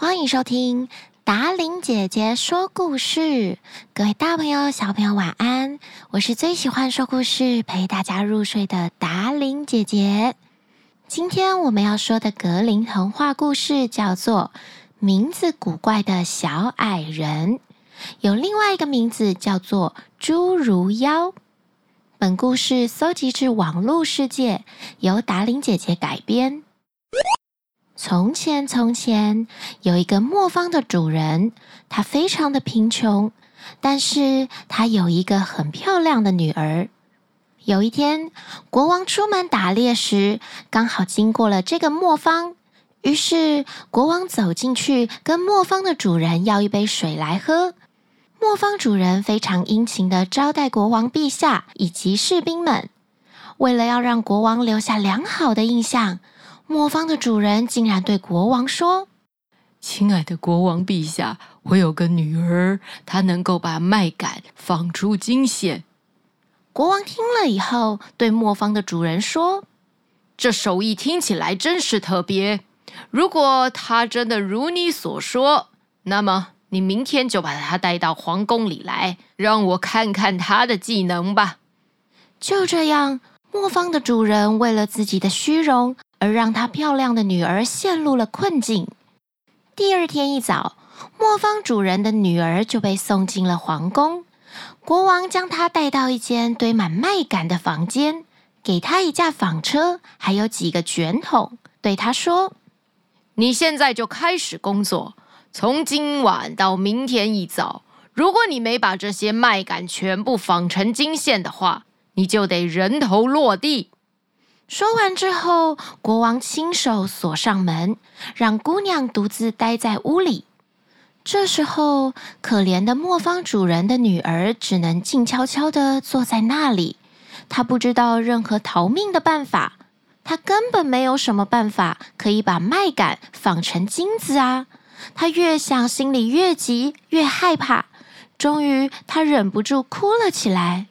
欢迎收听达伶姐姐说故事，各位大朋友、小朋友晚安！我是最喜欢说故事、陪大家入睡的达伶姐姐。今天我们要说的格林童话故事叫做《名字古怪的小矮人》，有另外一个名字叫做《侏儒妖》。本故事搜集至网络世界，由达伶姐姐改编。从前，从前有一个磨坊的主人，他非常的贫穷，但是他有一个很漂亮的女儿。有一天，国王出门打猎时，刚好经过了这个磨坊，于是国王走进去，跟磨坊的主人要一杯水来喝。磨坊主人非常殷勤的招待国王陛下以及士兵们。为了要让国王留下良好的印象，磨坊的主人竟然对国王说：“亲爱的国王陛下，我有个女儿，她能够把麦秆纺出金线。”国王听了以后，对磨坊的主人说：“这手艺听起来真是特别。如果她真的如你所说，那么……”你明天就把她带到皇宫里来，让我看看她的技能吧。就这样，磨坊的主人为了自己的虚荣，而让他漂亮的女儿陷入了困境。第二天一早，磨坊主人的女儿就被送进了皇宫。国王将她带到一间堆满麦秆的房间，给她一架纺车，还有几个卷筒，对她说：“你现在就开始工作。”从今晚到明天一早，如果你没把这些麦秆全部纺成金线的话，你就得人头落地。说完之后，国王亲手锁上门，让姑娘独自待在屋里。这时候，可怜的磨坊主人的女儿只能静悄悄地坐在那里。她不知道任何逃命的办法，她根本没有什么办法可以把麦秆纺成金子啊！他越想，心里越急，越害怕。终于，他忍不住哭了起来。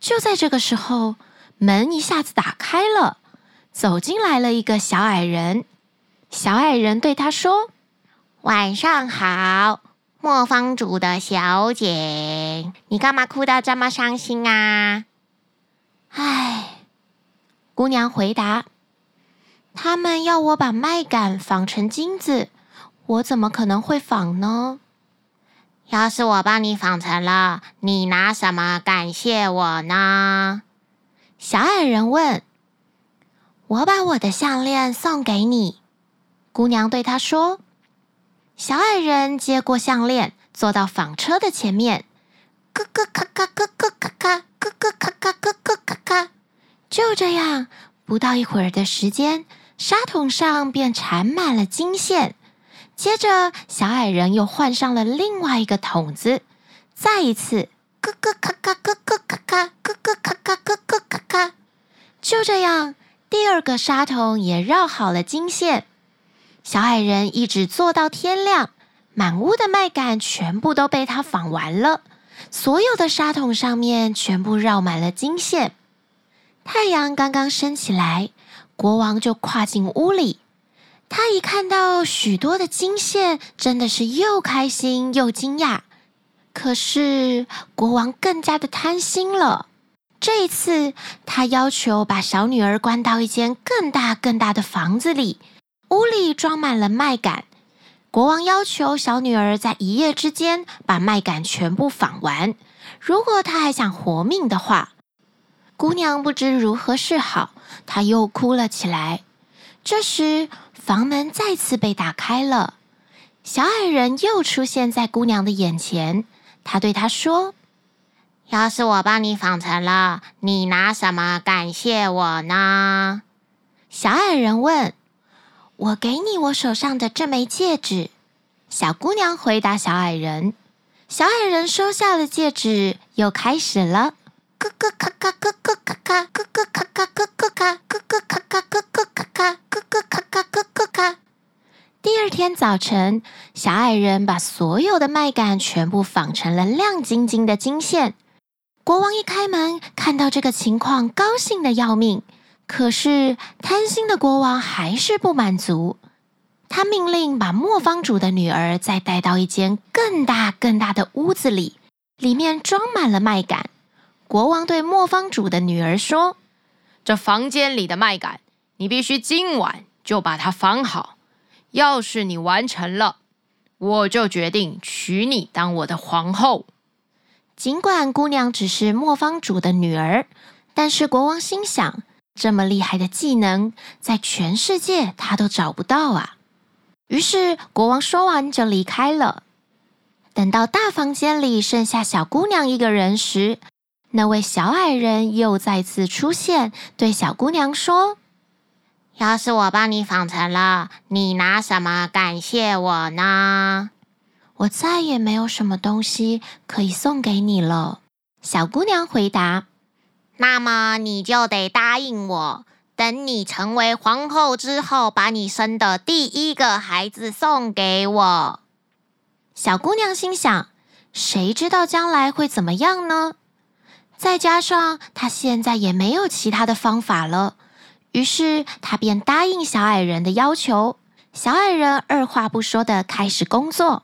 就在这个时候，门一下子打开了，走进来了一个小矮人。小矮人对他说：“晚上好，磨坊主的小姐，你干嘛哭得这么伤心啊？”唉，姑娘回答：“他们要我把麦秆纺成金子。”我怎么可能会纺呢？要是我帮你纺成了，你拿什么感谢我呢？小矮人问。我把我的项链送给你。姑娘对他说。小矮人接过项链，坐到纺车的前面，咯咯咔咔，咯咯咔咔，咯咯咔咔，咯咯咔咔。就这样，不到一会儿的时间，沙桶上便缠满了金线。接着，小矮人又换上了另外一个筒子，再一次咯咯咔咔，咯咯咔咔，咯咯咔咔，咯咯咔咔。就这样，第二个沙桶也绕好了金线。小矮人一直做到天亮，满屋的麦秆全部都被他纺完了，所有的沙桶上面全部绕满了金线。太阳刚刚升起来，国王就跨进屋里。他一看到许多的金线，真的是又开心又惊讶。可是国王更加的贪心了。这一次，他要求把小女儿关到一间更大更大的房子里，屋里装满了麦秆。国王要求小女儿在一夜之间把麦秆全部纺完。如果她还想活命的话，姑娘不知如何是好，她又哭了起来。这时，房门再次被打开了，小矮人又出现在姑娘的眼前。他对她说：“要是我帮你纺成了，你拿什么感谢我呢？”小矮人问：“我给你我手上的这枚戒指。”小姑娘回答小矮人。小矮人收下了戒指，又开始了：“咯咯咔咔，咯咯咔咔，咯咯咔咔，咯咯咔，咯咯咔咔，咯咯咔咔，咯咯咔咔，咯咯咔。”第二天早晨，小矮人把所有的麦秆全部纺成了亮晶晶的金线。国王一开门，看到这个情况，高兴的要命。可是贪心的国王还是不满足。他命令把磨坊主的女儿再带到一间更大更大的屋子里，里面装满了麦秆。国王对磨坊主的女儿说：“这房间里的麦秆，你必须今晚就把它放好。要是你完成了，我就决定娶你当我的皇后。”尽管姑娘只是磨坊主的女儿，但是国王心想：这么厉害的技能，在全世界他都找不到啊！于是国王说完就离开了。等到大房间里剩下小姑娘一个人时，那位小矮人又再次出现，对小姑娘说：“要是我帮你纺成了，你拿什么感谢我呢？”我再也没有什么东西可以送给你了，小姑娘回答。那么你就得答应我，等你成为皇后之后，把你生的第一个孩子送给我。小姑娘心想：谁知道将来会怎么样呢？再加上她现在也没有其他的方法了，于是她便答应小矮人的要求。小矮人二话不说的开始工作。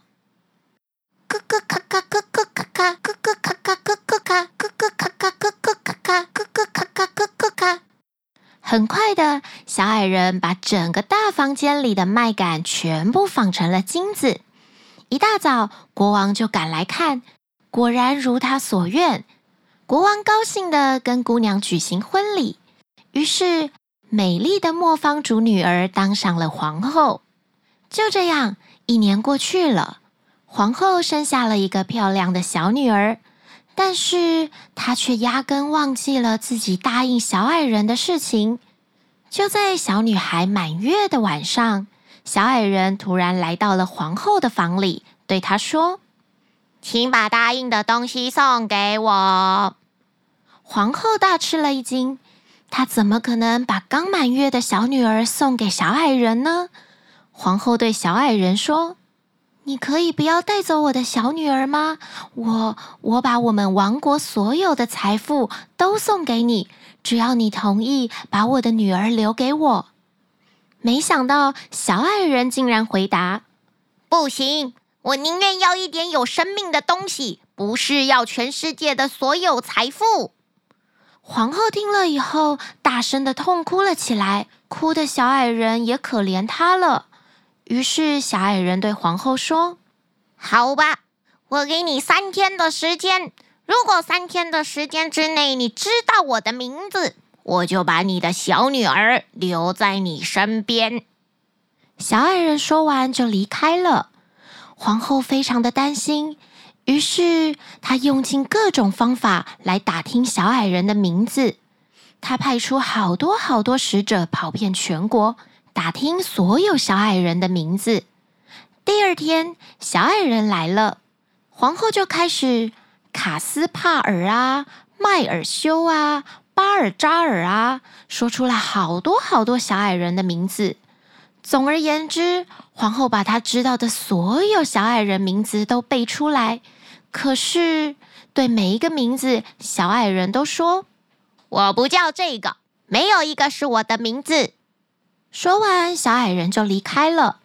咯咯咔咔咯咯咔咔咯咯咔咔咯咯咔咯咯咔咔咯咯咔咔咯咯咔咔咯咯咔。很快的，小矮人把整个大房间里的麦秆全部纺成了金子。一大早，国王就赶来看，果然如他所愿。国王高兴的跟姑娘举行婚礼，于是美丽的磨坊主女儿当上了皇后。就这样，一年过去了。皇后生下了一个漂亮的小女儿，但是她却压根忘记了自己答应小矮人的事情。就在小女孩满月的晚上，小矮人突然来到了皇后的房里，对她说：“请把答应的东西送给我。”皇后大吃了一惊，她怎么可能把刚满月的小女儿送给小矮人呢？皇后对小矮人说。你可以不要带走我的小女儿吗？我我把我们王国所有的财富都送给你，只要你同意把我的女儿留给我。没想到小矮人竟然回答：“不行，我宁愿要一点有生命的东西，不是要全世界的所有财富。”皇后听了以后，大声的痛哭了起来，哭的小矮人也可怜她了。于是，小矮人对皇后说：“好吧，我给你三天的时间。如果三天的时间之内你知道我的名字，我就把你的小女儿留在你身边。”小矮人说完就离开了。皇后非常的担心，于是她用尽各种方法来打听小矮人的名字。她派出好多好多使者跑遍全国。打听所有小矮人的名字。第二天，小矮人来了，皇后就开始卡斯帕尔啊、迈尔修啊、巴尔扎尔啊，说出了好多好多小矮人的名字。总而言之，皇后把她知道的所有小矮人名字都背出来。可是，对每一个名字，小矮人都说：“我不叫这个，没有一个是我的名字。”说完，小矮人就离开了。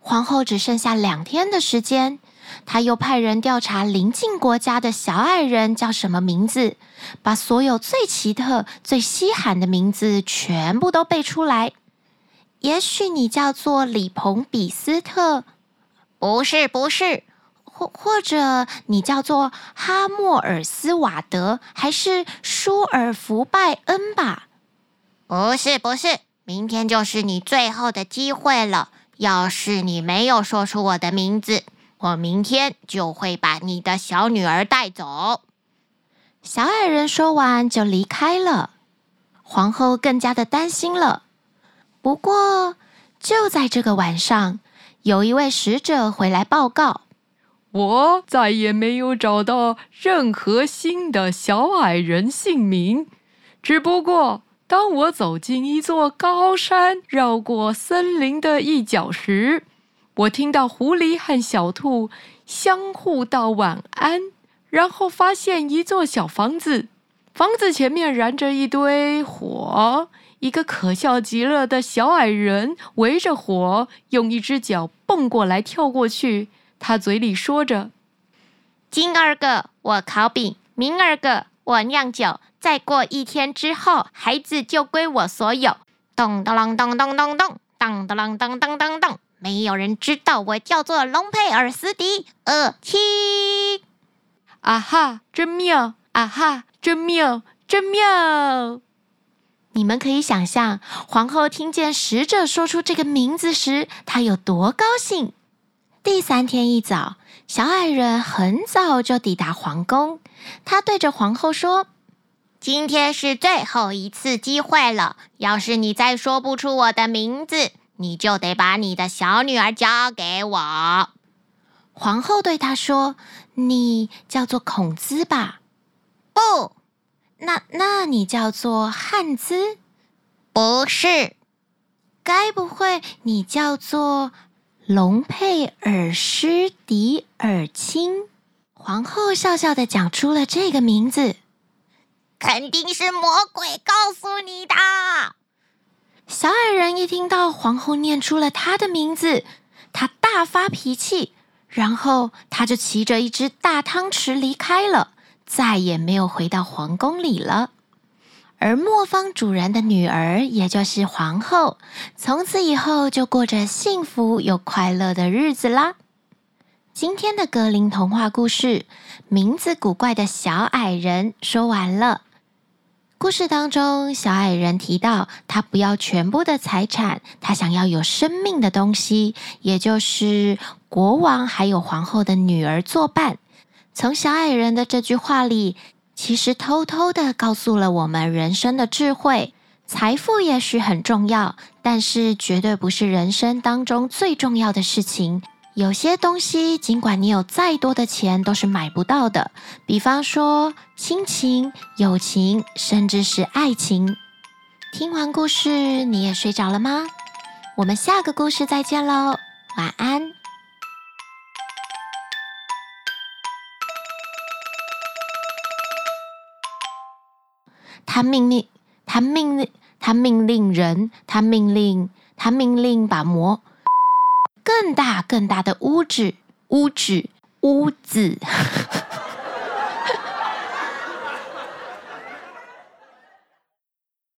皇后只剩下两天的时间，她又派人调查邻近国家的小矮人叫什么名字，把所有最奇特、最稀罕的名字全部都背出来。也许你叫做李鹏比斯特，不是，不是，或或者你叫做哈莫尔斯瓦德，还是舒尔福拜恩吧？不是，不是。明天就是你最后的机会了。要是你没有说出我的名字，我明天就会把你的小女儿带走。小矮人说完就离开了。皇后更加的担心了。不过，就在这个晚上，有一位使者回来报告：我再也没有找到任何新的小矮人姓名，只不过。当我走进一座高山，绕过森林的一角时，我听到狐狸和小兔相互道晚安，然后发现一座小房子，房子前面燃着一堆火，一个可笑极了的小矮人围着火，用一只脚蹦过来跳过去。他嘴里说着：“今儿个我烤饼，明儿个我酿酒，再过一天之后，孩子就归我所有。”咚咚咚咚咚咚，咚咚咚咚咚咚，没有人知道我叫做龙佩尔斯迪呃七。啊哈，真妙！啊哈。真妙，真妙！你们可以想象，皇后听见使者说出这个名字时，她有多高兴。第三天一早，小矮人很早就抵达皇宫。他对着皇后说：“今天是最后一次机会了，要是你再说不出我的名字，你就得把你的小女儿交给我。”皇后对他说：“你叫做孔兹吧？”不，那那你叫做汉兹？不是，该不会你叫做龙佩尔施迪尔钦？皇后笑笑的讲出了这个名字，肯定是魔鬼告诉你的。小矮人一听到皇后念出了他的名字，他大发脾气，然后他就骑着一只大汤匙离开了。再也没有回到皇宫里了，而磨坊主人的女儿，也就是皇后，从此以后就过着幸福又快乐的日子啦。今天的格林童话故事，名字古怪的小矮人说完了。故事当中，小矮人提到他不要全部的财产，他想要有生命的东西，也就是国王还有皇后的女儿作伴。从小矮人的这句话里，其实偷偷的告诉了我们人生的智慧。财富也许很重要，但是绝对不是人生当中最重要的事情。有些东西，尽管你有再多的钱，都是买不到的。比方说亲情、友情，甚至是爱情。听完故事，你也睡着了吗？我们下个故事再见喽，晚安。他命令，他命令，他命令人，他命令，他命令把魔更大更大的屋子，屋子，屋子。